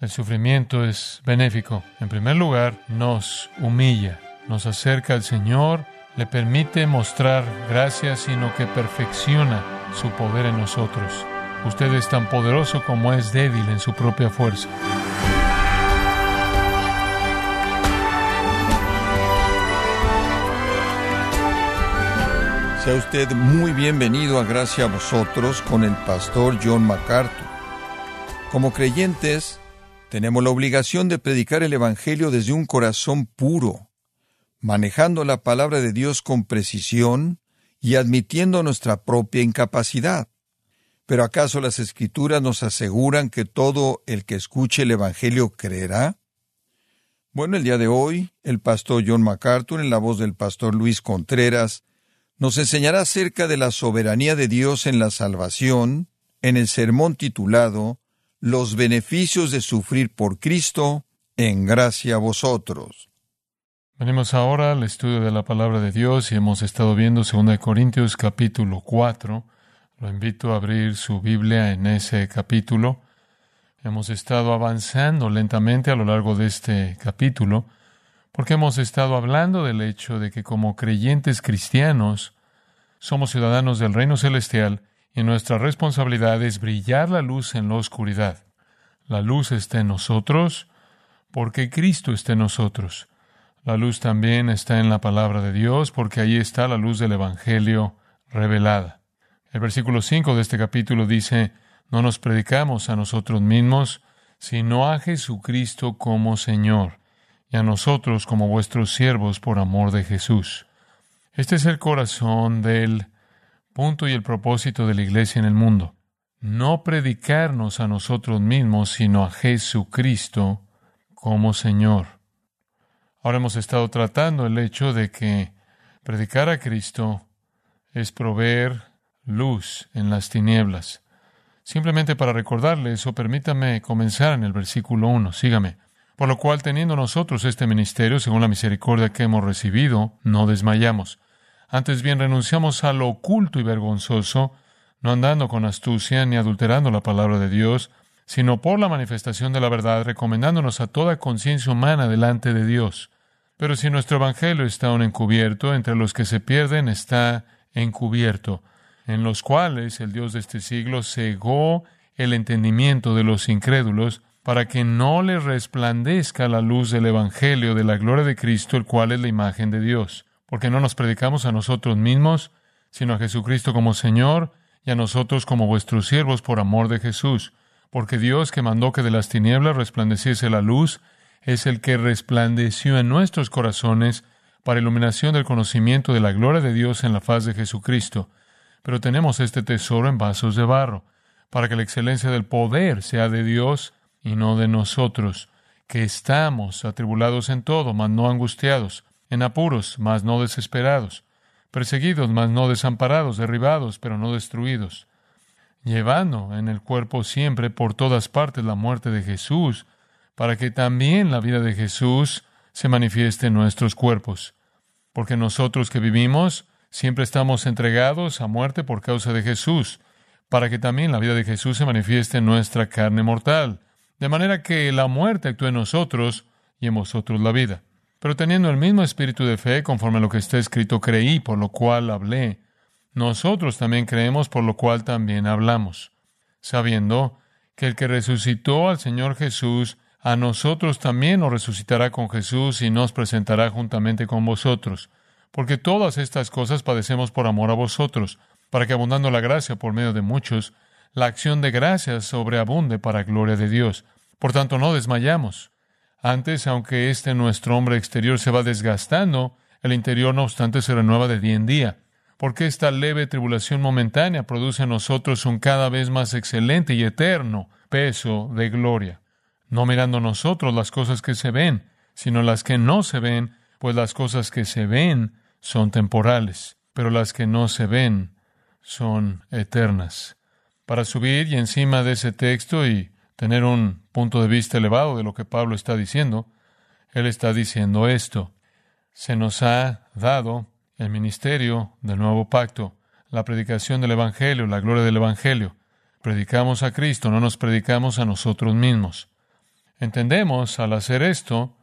El sufrimiento es benéfico. En primer lugar, nos humilla, nos acerca al Señor, le permite mostrar gracia, sino que perfecciona su poder en nosotros. Usted es tan poderoso como es débil en su propia fuerza. Sea usted muy bienvenido a Gracia a vosotros con el pastor John MacArthur. Como creyentes, tenemos la obligación de predicar el Evangelio desde un corazón puro, manejando la palabra de Dios con precisión y admitiendo nuestra propia incapacidad. ¿Pero acaso las Escrituras nos aseguran que todo el que escuche el Evangelio creerá? Bueno, el día de hoy, el pastor John MacArthur, en la voz del pastor Luis Contreras, nos enseñará acerca de la soberanía de Dios en la salvación, en el sermón titulado Los beneficios de sufrir por Cristo, en gracia a vosotros. Venimos ahora al estudio de la palabra de Dios y hemos estado viendo 2 Corintios capítulo 4. Lo invito a abrir su Biblia en ese capítulo. Hemos estado avanzando lentamente a lo largo de este capítulo porque hemos estado hablando del hecho de que como creyentes cristianos somos ciudadanos del reino celestial y nuestra responsabilidad es brillar la luz en la oscuridad. La luz está en nosotros porque Cristo está en nosotros. La luz también está en la palabra de Dios porque ahí está la luz del Evangelio revelada. El versículo 5 de este capítulo dice, no nos predicamos a nosotros mismos, sino a Jesucristo como Señor y a nosotros como vuestros siervos por amor de Jesús. Este es el corazón del punto y el propósito de la iglesia en el mundo. No predicarnos a nosotros mismos, sino a Jesucristo como Señor. Ahora hemos estado tratando el hecho de que predicar a Cristo es proveer luz en las tinieblas. Simplemente para recordarle eso, permítame comenzar en el versículo 1. Sígame. Por lo cual, teniendo nosotros este ministerio, según la misericordia que hemos recibido, no desmayamos. Antes bien, renunciamos a lo oculto y vergonzoso, no andando con astucia ni adulterando la palabra de Dios, sino por la manifestación de la verdad, recomendándonos a toda conciencia humana delante de Dios. Pero si nuestro Evangelio está aún encubierto, entre los que se pierden está encubierto, en los cuales el Dios de este siglo cegó el entendimiento de los incrédulos, para que no les resplandezca la luz del Evangelio de la gloria de Cristo, el cual es la imagen de Dios. Porque no nos predicamos a nosotros mismos, sino a Jesucristo como Señor y a nosotros como vuestros siervos por amor de Jesús. Porque Dios que mandó que de las tinieblas resplandeciese la luz, es el que resplandeció en nuestros corazones para iluminación del conocimiento de la gloria de Dios en la faz de Jesucristo. Pero tenemos este tesoro en vasos de barro, para que la excelencia del poder sea de Dios y no de nosotros, que estamos atribulados en todo, mas no angustiados, en apuros, mas no desesperados, perseguidos, mas no desamparados, derribados, pero no destruidos, llevando en el cuerpo siempre por todas partes la muerte de Jesús, para que también la vida de Jesús se manifieste en nuestros cuerpos. Porque nosotros que vivimos siempre estamos entregados a muerte por causa de Jesús, para que también la vida de Jesús se manifieste en nuestra carne mortal de manera que la muerte actúe en nosotros y en vosotros la vida. Pero teniendo el mismo espíritu de fe, conforme a lo que está escrito, creí, por lo cual hablé. Nosotros también creemos, por lo cual también hablamos, sabiendo que el que resucitó al Señor Jesús, a nosotros también nos resucitará con Jesús y nos presentará juntamente con vosotros. Porque todas estas cosas padecemos por amor a vosotros, para que abundando la gracia por medio de muchos, la acción de gracias sobreabunde para gloria de Dios. Por tanto, no desmayamos. Antes, aunque este nuestro hombre exterior se va desgastando, el interior, no obstante, se renueva de día en día, porque esta leve tribulación momentánea produce en nosotros un cada vez más excelente y eterno peso de gloria, no mirando nosotros las cosas que se ven, sino las que no se ven, pues las cosas que se ven son temporales, pero las que no se ven son eternas. Para subir y encima de ese texto y tener un punto de vista elevado de lo que Pablo está diciendo, él está diciendo esto. Se nos ha dado el ministerio del nuevo pacto, la predicación del Evangelio, la gloria del Evangelio. Predicamos a Cristo, no nos predicamos a nosotros mismos. Entendemos al hacer esto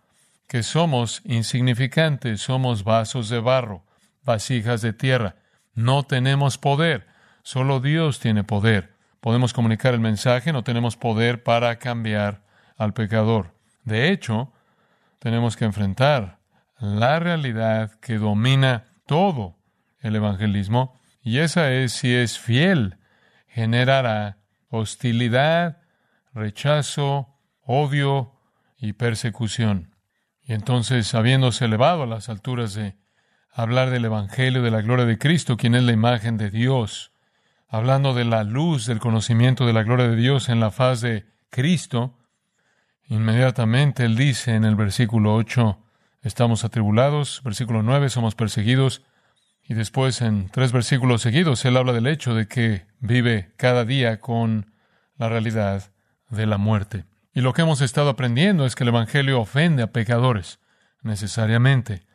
que somos insignificantes, somos vasos de barro, vasijas de tierra. No tenemos poder, solo Dios tiene poder. Podemos comunicar el mensaje, no tenemos poder para cambiar al pecador. De hecho, tenemos que enfrentar la realidad que domina todo el evangelismo, y esa es si es fiel, generará hostilidad, rechazo, odio y persecución. Y entonces, habiéndose elevado a las alturas de hablar del Evangelio de la gloria de Cristo, quien es la imagen de Dios, hablando de la luz del conocimiento de la gloria de Dios en la faz de Cristo, inmediatamente él dice en el versículo 8, estamos atribulados, versículo 9, somos perseguidos, y después en tres versículos seguidos él habla del hecho de que vive cada día con la realidad de la muerte. Y lo que hemos estado aprendiendo es que el Evangelio ofende a pecadores, necesariamente,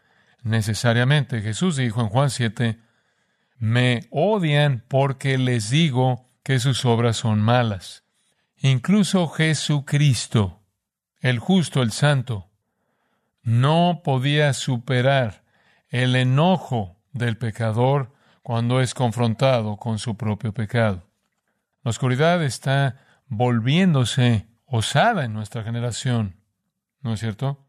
necesariamente. Jesús dijo en Juan 7, me odian porque les digo que sus obras son malas. Incluso Jesucristo, el justo, el santo, no podía superar el enojo del pecador cuando es confrontado con su propio pecado. La oscuridad está volviéndose osada en nuestra generación, ¿no es cierto?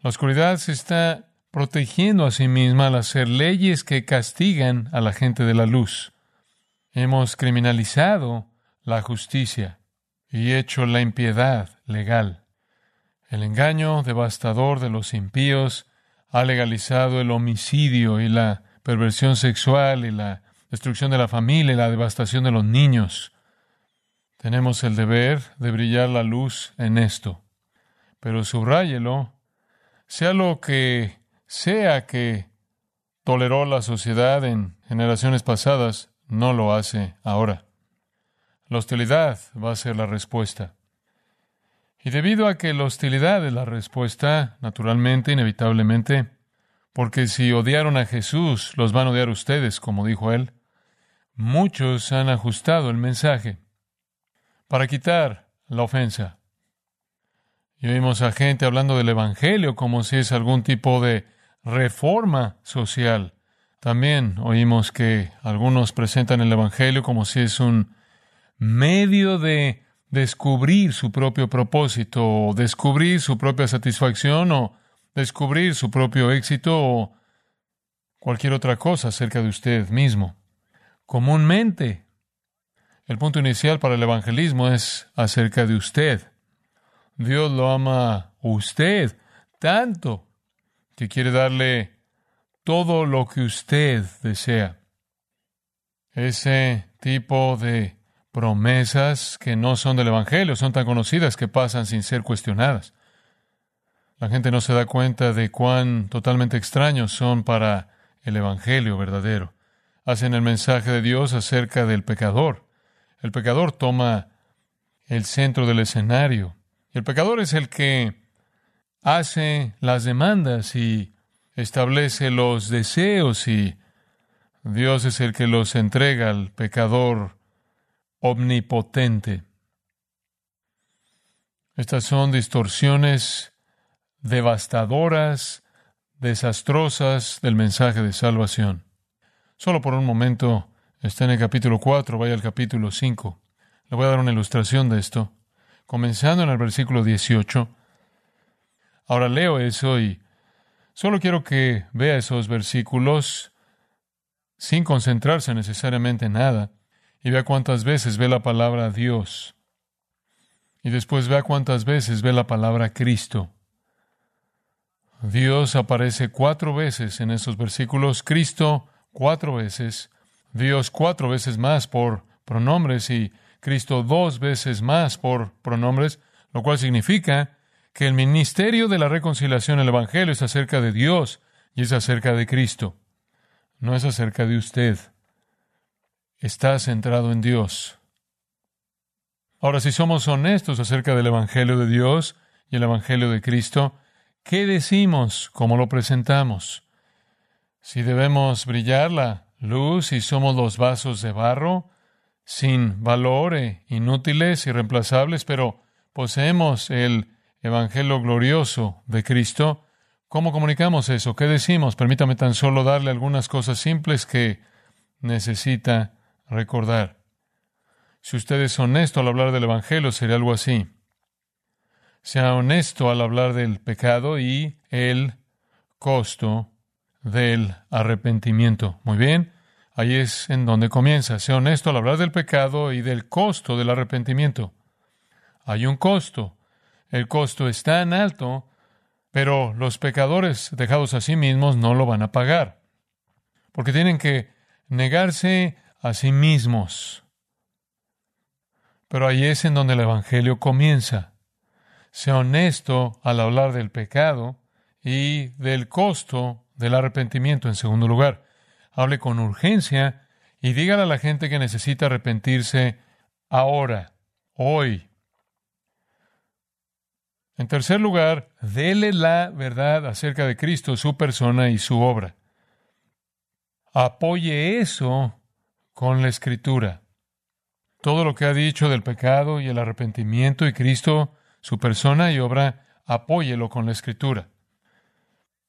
La oscuridad se está protegiendo a sí misma al hacer leyes que castigan a la gente de la luz. Hemos criminalizado la justicia y hecho la impiedad legal. El engaño devastador de los impíos ha legalizado el homicidio y la perversión sexual y la destrucción de la familia y la devastación de los niños. Tenemos el deber de brillar la luz en esto. Pero subráyelo, sea lo que sea que toleró la sociedad en generaciones pasadas, no lo hace ahora. La hostilidad va a ser la respuesta. Y debido a que la hostilidad es la respuesta, naturalmente, inevitablemente, porque si odiaron a Jesús, los van a odiar ustedes, como dijo él, muchos han ajustado el mensaje para quitar la ofensa. Y oímos a gente hablando del Evangelio como si es algún tipo de reforma social. También oímos que algunos presentan el Evangelio como si es un medio de descubrir su propio propósito, o descubrir su propia satisfacción, o descubrir su propio éxito, o cualquier otra cosa acerca de usted mismo. Comúnmente, el punto inicial para el evangelismo es acerca de usted. Dios lo ama usted tanto que quiere darle todo lo que usted desea. Ese tipo de promesas que no son del Evangelio, son tan conocidas que pasan sin ser cuestionadas. La gente no se da cuenta de cuán totalmente extraños son para el Evangelio verdadero. Hacen el mensaje de Dios acerca del pecador. El pecador toma el centro del escenario. Y el pecador es el que hace las demandas y establece los deseos y Dios es el que los entrega al pecador omnipotente. Estas son distorsiones devastadoras, desastrosas del mensaje de salvación. Solo por un momento está en el capítulo 4, vaya al capítulo 5. Le voy a dar una ilustración de esto. Comenzando en el versículo 18. Ahora leo eso y solo quiero que vea esos versículos sin concentrarse necesariamente en nada y vea cuántas veces ve la palabra Dios. Y después vea cuántas veces ve la palabra Cristo. Dios aparece cuatro veces en estos versículos, Cristo cuatro veces, Dios cuatro veces más por pronombres y Cristo dos veces más por pronombres, lo cual significa que el ministerio de la reconciliación, el Evangelio, es acerca de Dios y es acerca de Cristo, no es acerca de usted está centrado en Dios. Ahora, si somos honestos acerca del Evangelio de Dios y el Evangelio de Cristo, ¿qué decimos? ¿Cómo lo presentamos? Si debemos brillar la luz y somos los vasos de barro, sin valor, e inútiles, irreemplazables, pero poseemos el Evangelio glorioso de Cristo, ¿cómo comunicamos eso? ¿Qué decimos? Permítame tan solo darle algunas cosas simples que necesita recordar. Si usted es honesto al hablar del Evangelio, sería algo así. Sea honesto al hablar del pecado y el costo del arrepentimiento. Muy bien, ahí es en donde comienza. Sea honesto al hablar del pecado y del costo del arrepentimiento. Hay un costo. El costo es tan alto, pero los pecadores dejados a sí mismos no lo van a pagar, porque tienen que negarse a sí mismos. Pero ahí es en donde el Evangelio comienza. Sea honesto al hablar del pecado y del costo del arrepentimiento en segundo lugar. Hable con urgencia y dígale a la gente que necesita arrepentirse ahora, hoy. En tercer lugar, dele la verdad acerca de Cristo, su persona y su obra. Apoye eso con la escritura. Todo lo que ha dicho del pecado y el arrepentimiento y Cristo, su persona y obra, apóyelo con la escritura.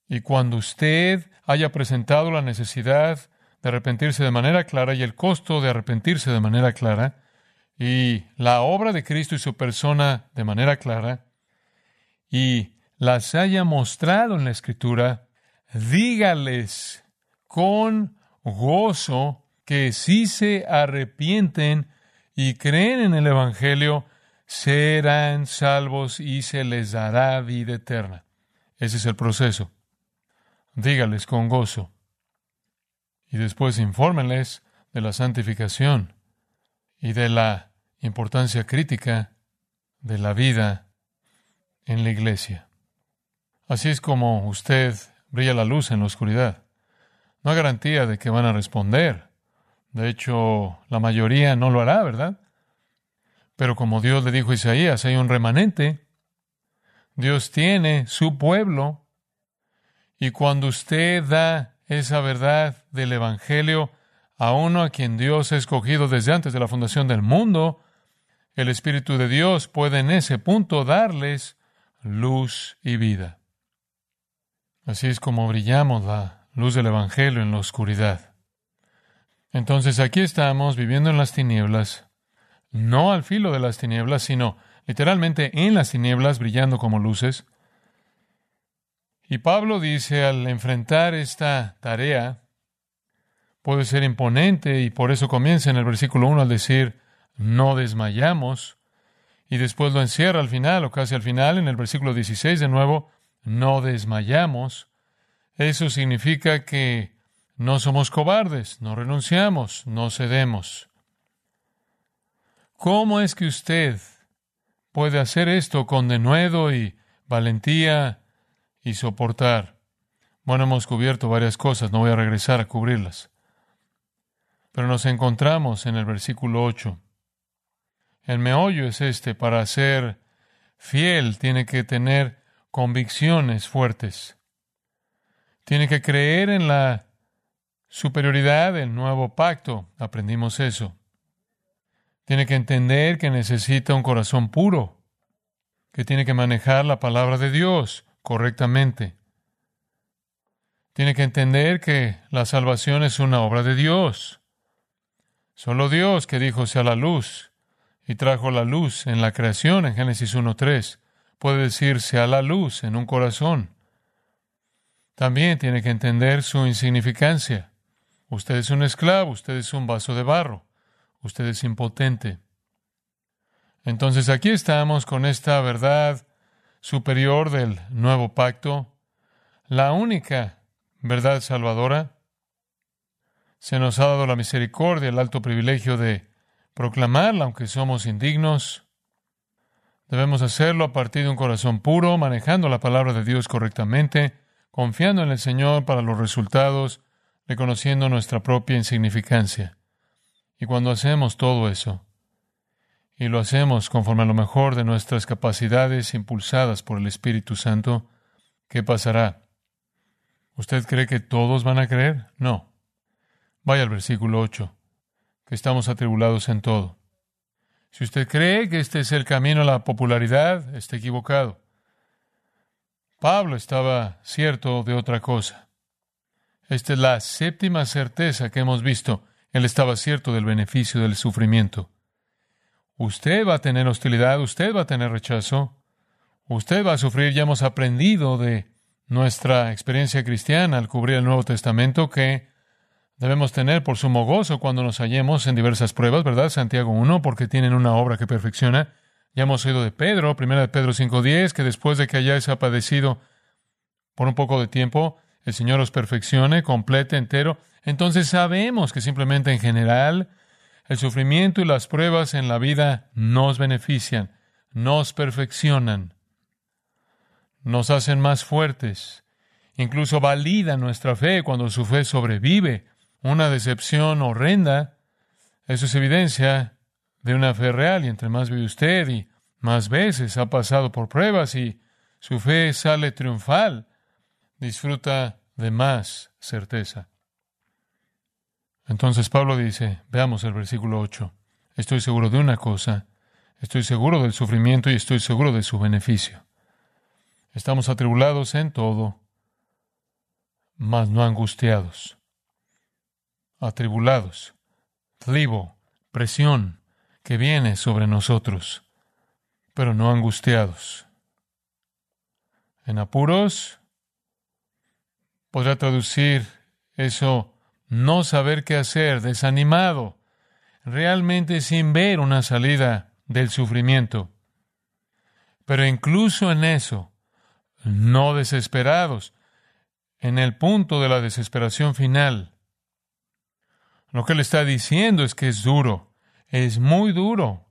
Y cuando usted haya presentado la necesidad de arrepentirse de manera clara y el costo de arrepentirse de manera clara, y la obra de Cristo y su persona de manera clara, y las haya mostrado en la Escritura, dígales con gozo que si se arrepienten y creen en el Evangelio, serán salvos y se les dará vida eterna. Ese es el proceso dígales con gozo. Y después infórmenles de la santificación y de la importancia crítica de la vida en la iglesia. Así es como usted brilla la luz en la oscuridad. No hay garantía de que van a responder. De hecho, la mayoría no lo hará, ¿verdad? Pero como Dios le dijo a Isaías, hay un remanente. Dios tiene su pueblo y cuando usted da esa verdad del Evangelio a uno a quien Dios ha escogido desde antes de la fundación del mundo, el Espíritu de Dios puede en ese punto darles luz y vida. Así es como brillamos la luz del Evangelio en la oscuridad. Entonces aquí estamos viviendo en las tinieblas, no al filo de las tinieblas, sino literalmente en las tinieblas, brillando como luces. Y Pablo dice, al enfrentar esta tarea, puede ser imponente y por eso comienza en el versículo 1 al decir, no desmayamos. Y después lo encierra al final, o casi al final, en el versículo 16 de nuevo, no desmayamos. Eso significa que no somos cobardes, no renunciamos, no cedemos. ¿Cómo es que usted puede hacer esto con denuedo y valentía y soportar. Bueno, hemos cubierto varias cosas, no voy a regresar a cubrirlas. Pero nos encontramos en el versículo 8. El meollo es este, para ser fiel tiene que tener convicciones fuertes. Tiene que creer en la superioridad del nuevo pacto. Aprendimos eso. Tiene que entender que necesita un corazón puro, que tiene que manejar la palabra de Dios, correctamente. Tiene que entender que la salvación es una obra de Dios. Solo Dios que dijo sea la luz y trajo la luz en la creación en Génesis 1.3 puede decir sea la luz en un corazón. También tiene que entender su insignificancia. Usted es un esclavo, usted es un vaso de barro, usted es impotente. Entonces aquí estamos con esta verdad superior del nuevo pacto, la única verdad salvadora. Se nos ha dado la misericordia, el alto privilegio de proclamarla, aunque somos indignos. Debemos hacerlo a partir de un corazón puro, manejando la palabra de Dios correctamente, confiando en el Señor para los resultados, reconociendo nuestra propia insignificancia. Y cuando hacemos todo eso, y lo hacemos conforme a lo mejor de nuestras capacidades impulsadas por el Espíritu Santo, ¿qué pasará? ¿Usted cree que todos van a creer? No. Vaya al versículo 8, que estamos atribulados en todo. Si usted cree que este es el camino a la popularidad, está equivocado. Pablo estaba cierto de otra cosa. Esta es la séptima certeza que hemos visto. Él estaba cierto del beneficio del sufrimiento. Usted va a tener hostilidad, usted va a tener rechazo, usted va a sufrir. Ya hemos aprendido de nuestra experiencia cristiana al cubrir el Nuevo Testamento que debemos tener por sumo gozo cuando nos hallemos en diversas pruebas, ¿verdad? Santiago 1, porque tienen una obra que perfecciona. Ya hemos oído de Pedro, primera de Pedro 5.10, que después de que hayáis padecido por un poco de tiempo, el Señor os perfeccione, complete, entero. Entonces sabemos que simplemente en general el sufrimiento y las pruebas en la vida nos benefician, nos perfeccionan, nos hacen más fuertes, incluso validan nuestra fe cuando su fe sobrevive. Una decepción horrenda, eso es evidencia de una fe real y entre más vive usted y más veces ha pasado por pruebas y su fe sale triunfal, disfruta de más certeza. Entonces Pablo dice, veamos el versículo 8, estoy seguro de una cosa, estoy seguro del sufrimiento y estoy seguro de su beneficio. Estamos atribulados en todo, mas no angustiados. Atribulados, tribo, presión que viene sobre nosotros, pero no angustiados. En apuros, podrá traducir eso no saber qué hacer, desanimado, realmente sin ver una salida del sufrimiento. Pero incluso en eso, no desesperados, en el punto de la desesperación final. Lo que le está diciendo es que es duro, es muy duro,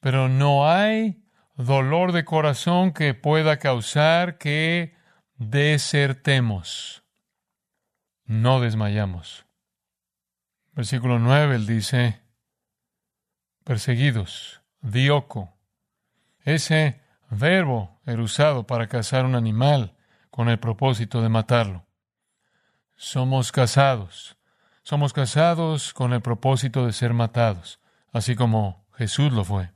pero no hay dolor de corazón que pueda causar que desertemos no desmayamos. Versículo 9, él dice, perseguidos, dioco. Ese verbo era usado para cazar un animal con el propósito de matarlo. Somos casados. Somos casados con el propósito de ser matados, así como Jesús lo fue.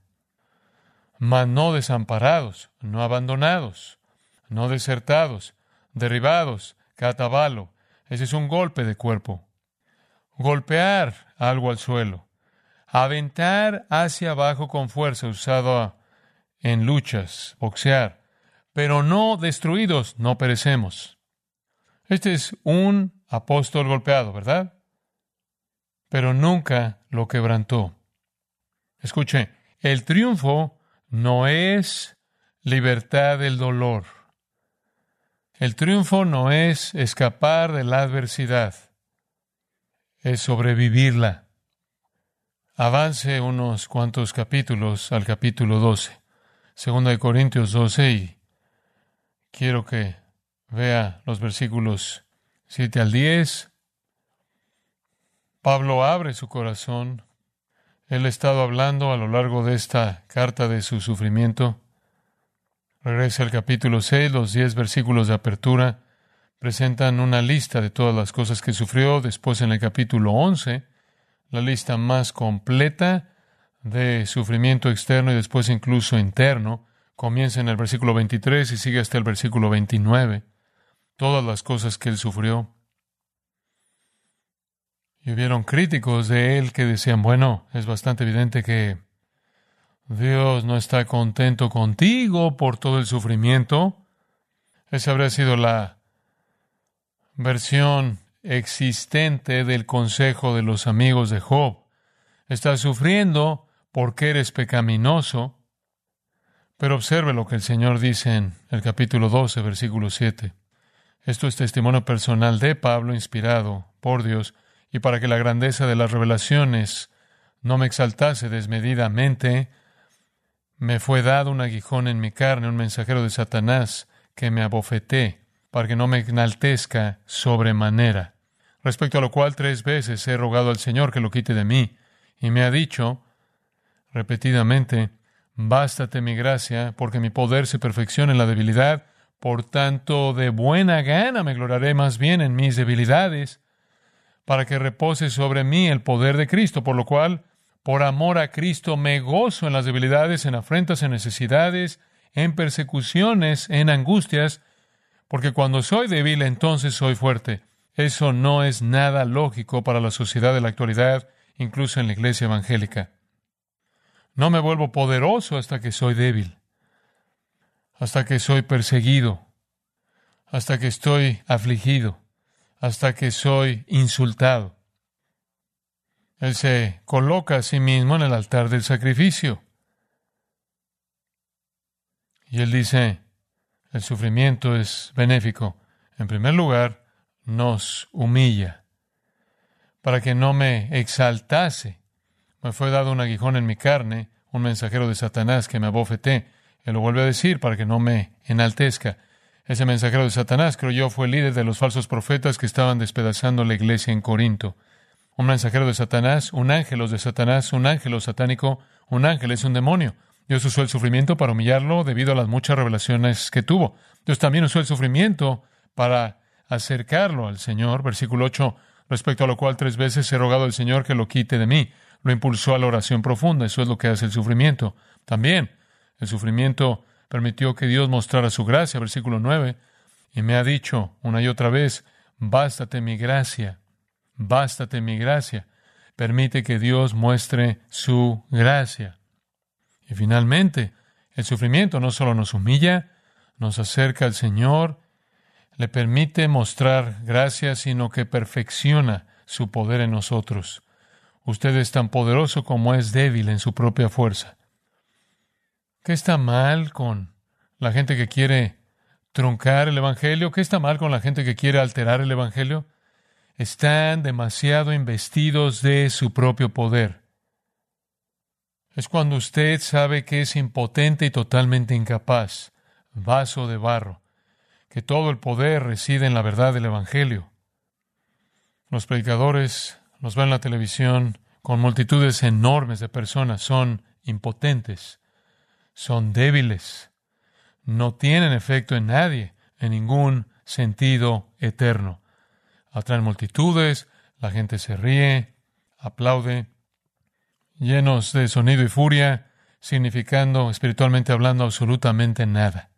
Mas no desamparados, no abandonados, no desertados, derribados, catabalo, ese es un golpe de cuerpo. Golpear algo al suelo. Aventar hacia abajo con fuerza usado en luchas, boxear. Pero no destruidos, no perecemos. Este es un apóstol golpeado, ¿verdad? Pero nunca lo quebrantó. Escuche, el triunfo no es libertad del dolor. El triunfo no es escapar de la adversidad, es sobrevivirla. Avance unos cuantos capítulos al capítulo 12, segunda de Corintios 12, y quiero que vea los versículos 7 al 10. Pablo abre su corazón. Él ha estado hablando a lo largo de esta carta de su sufrimiento Regresa al capítulo 6, los 10 versículos de apertura presentan una lista de todas las cosas que sufrió. Después en el capítulo 11, la lista más completa de sufrimiento externo y después incluso interno. Comienza en el versículo 23 y sigue hasta el versículo 29. Todas las cosas que él sufrió. Y hubieron críticos de él que decían, bueno, es bastante evidente que Dios no está contento contigo por todo el sufrimiento. Esa habría sido la versión existente del consejo de los amigos de Job. Estás sufriendo porque eres pecaminoso. Pero observe lo que el Señor dice en el capítulo 12, versículo 7. Esto es testimonio personal de Pablo, inspirado por Dios, y para que la grandeza de las revelaciones no me exaltase desmedidamente, me fue dado un aguijón en mi carne, un mensajero de Satanás que me abofeté para que no me enaltezca sobremanera. Respecto a lo cual tres veces he rogado al Señor que lo quite de mí, y me ha dicho repetidamente, Bástate mi gracia, porque mi poder se perfecciona en la debilidad, por tanto de buena gana me gloriaré más bien en mis debilidades, para que repose sobre mí el poder de Cristo, por lo cual por amor a Cristo me gozo en las debilidades, en afrentas, en necesidades, en persecuciones, en angustias, porque cuando soy débil entonces soy fuerte. Eso no es nada lógico para la sociedad de la actualidad, incluso en la iglesia evangélica. No me vuelvo poderoso hasta que soy débil, hasta que soy perseguido, hasta que estoy afligido, hasta que soy insultado. Él se coloca a sí mismo en el altar del sacrificio. Y él dice, el sufrimiento es benéfico. En primer lugar, nos humilla. Para que no me exaltase, me fue dado un aguijón en mi carne, un mensajero de Satanás que me abofeté. Él lo vuelve a decir para que no me enaltezca. Ese mensajero de Satanás, creo yo, fue el líder de los falsos profetas que estaban despedazando la iglesia en Corinto. Un mensajero de Satanás, un ángel de Satanás, un ángel satánico, un ángel es un demonio. Dios usó el sufrimiento para humillarlo debido a las muchas revelaciones que tuvo. Dios también usó el sufrimiento para acercarlo al Señor. Versículo 8, respecto a lo cual tres veces he rogado al Señor que lo quite de mí. Lo impulsó a la oración profunda. Eso es lo que hace el sufrimiento. También el sufrimiento permitió que Dios mostrara su gracia. Versículo 9. Y me ha dicho una y otra vez, bástate mi gracia, bástate mi gracia. Permite que Dios muestre su gracia. Y finalmente, el sufrimiento no solo nos humilla, nos acerca al Señor, le permite mostrar gracia, sino que perfecciona su poder en nosotros. Usted es tan poderoso como es débil en su propia fuerza. ¿Qué está mal con la gente que quiere truncar el Evangelio? ¿Qué está mal con la gente que quiere alterar el Evangelio? Están demasiado investidos de su propio poder. Es cuando usted sabe que es impotente y totalmente incapaz, vaso de barro, que todo el poder reside en la verdad del Evangelio. Los predicadores los ven en la televisión con multitudes enormes de personas, son impotentes, son débiles, no tienen efecto en nadie, en ningún sentido eterno. Atraen multitudes, la gente se ríe, aplaude, llenos de sonido y furia, significando, espiritualmente hablando, absolutamente nada.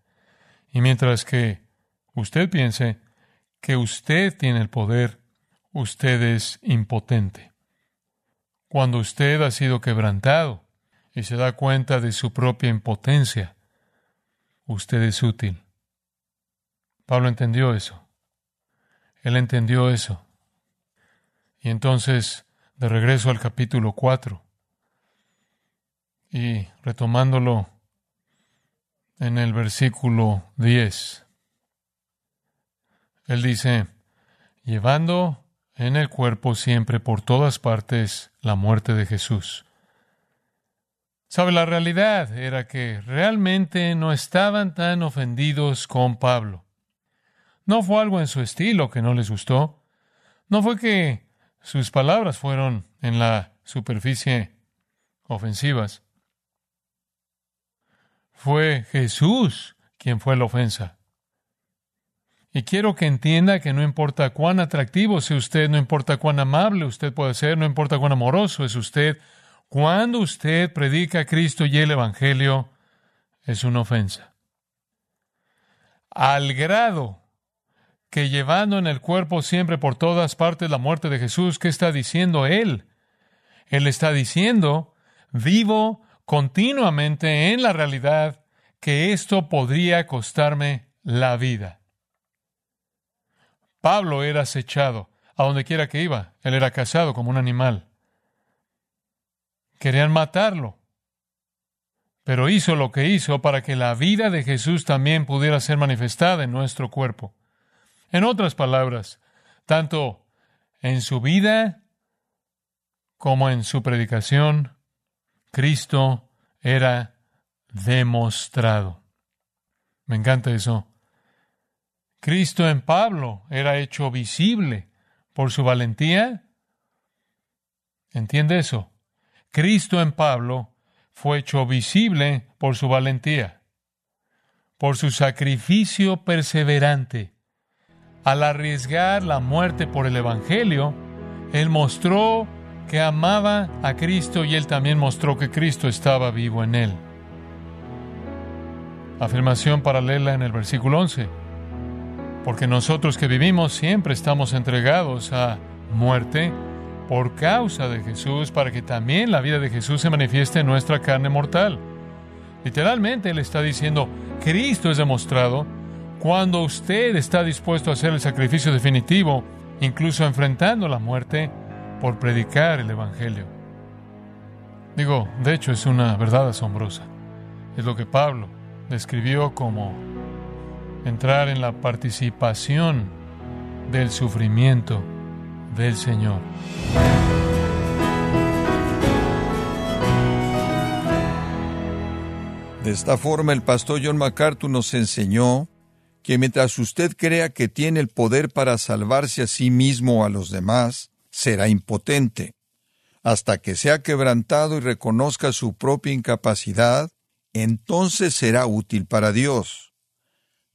Y mientras que usted piense que usted tiene el poder, usted es impotente. Cuando usted ha sido quebrantado y se da cuenta de su propia impotencia, usted es útil. Pablo entendió eso. Él entendió eso. Y entonces, de regreso al capítulo 4, y retomándolo en el versículo 10, él dice, llevando en el cuerpo siempre por todas partes la muerte de Jesús. Sabe, la realidad era que realmente no estaban tan ofendidos con Pablo. No fue algo en su estilo que no les gustó. No fue que sus palabras fueron en la superficie ofensivas. Fue Jesús quien fue la ofensa. Y quiero que entienda que no importa cuán atractivo sea usted, no importa cuán amable usted puede ser, no importa cuán amoroso es usted, cuando usted predica a Cristo y el Evangelio, es una ofensa. Al grado que llevando en el cuerpo siempre por todas partes la muerte de Jesús, ¿qué está diciendo Él? Él está diciendo, vivo continuamente en la realidad que esto podría costarme la vida. Pablo era acechado a donde quiera que iba. Él era cazado como un animal. Querían matarlo. Pero hizo lo que hizo para que la vida de Jesús también pudiera ser manifestada en nuestro cuerpo. En otras palabras, tanto en su vida como en su predicación, Cristo era demostrado. Me encanta eso. Cristo en Pablo era hecho visible por su valentía. ¿Entiende eso? Cristo en Pablo fue hecho visible por su valentía, por su sacrificio perseverante. Al arriesgar la muerte por el Evangelio, Él mostró que amaba a Cristo y él también mostró que Cristo estaba vivo en él. afirmación paralela en el versículo 11. Porque nosotros que vivimos siempre estamos entregados a muerte por causa de Jesús, para que también la vida de Jesús se manifieste en nuestra carne mortal. Literalmente Él está diciendo, Cristo es demostrado cuando usted está dispuesto a hacer el sacrificio definitivo, incluso enfrentando la muerte, por predicar el Evangelio. Digo, de hecho es una verdad asombrosa. Es lo que Pablo describió como entrar en la participación del sufrimiento del Señor. De esta forma el pastor John MacArthur nos enseñó que mientras usted crea que tiene el poder para salvarse a sí mismo o a los demás, será impotente. Hasta que sea quebrantado y reconozca su propia incapacidad, entonces será útil para Dios.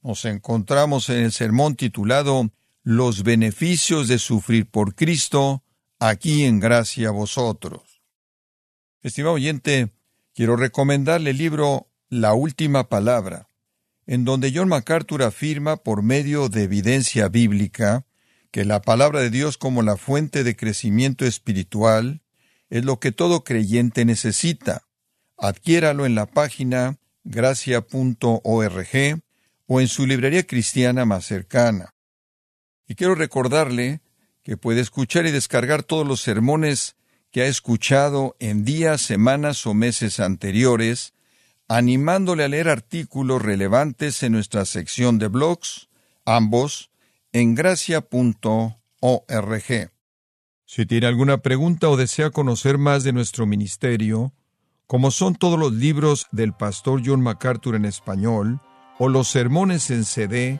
Nos encontramos en el sermón titulado Los beneficios de sufrir por Cristo, aquí en gracia a vosotros. Estimado oyente, quiero recomendarle el libro La Última Palabra, en donde John MacArthur afirma por medio de evidencia bíblica que la palabra de Dios como la fuente de crecimiento espiritual es lo que todo creyente necesita. Adquiéralo en la página gracia.org o en su librería cristiana más cercana. Y quiero recordarle que puede escuchar y descargar todos los sermones que ha escuchado en días, semanas o meses anteriores animándole a leer artículos relevantes en nuestra sección de blogs, ambos en gracia.org. Si tiene alguna pregunta o desea conocer más de nuestro ministerio, como son todos los libros del pastor John MacArthur en español, o los sermones en CD,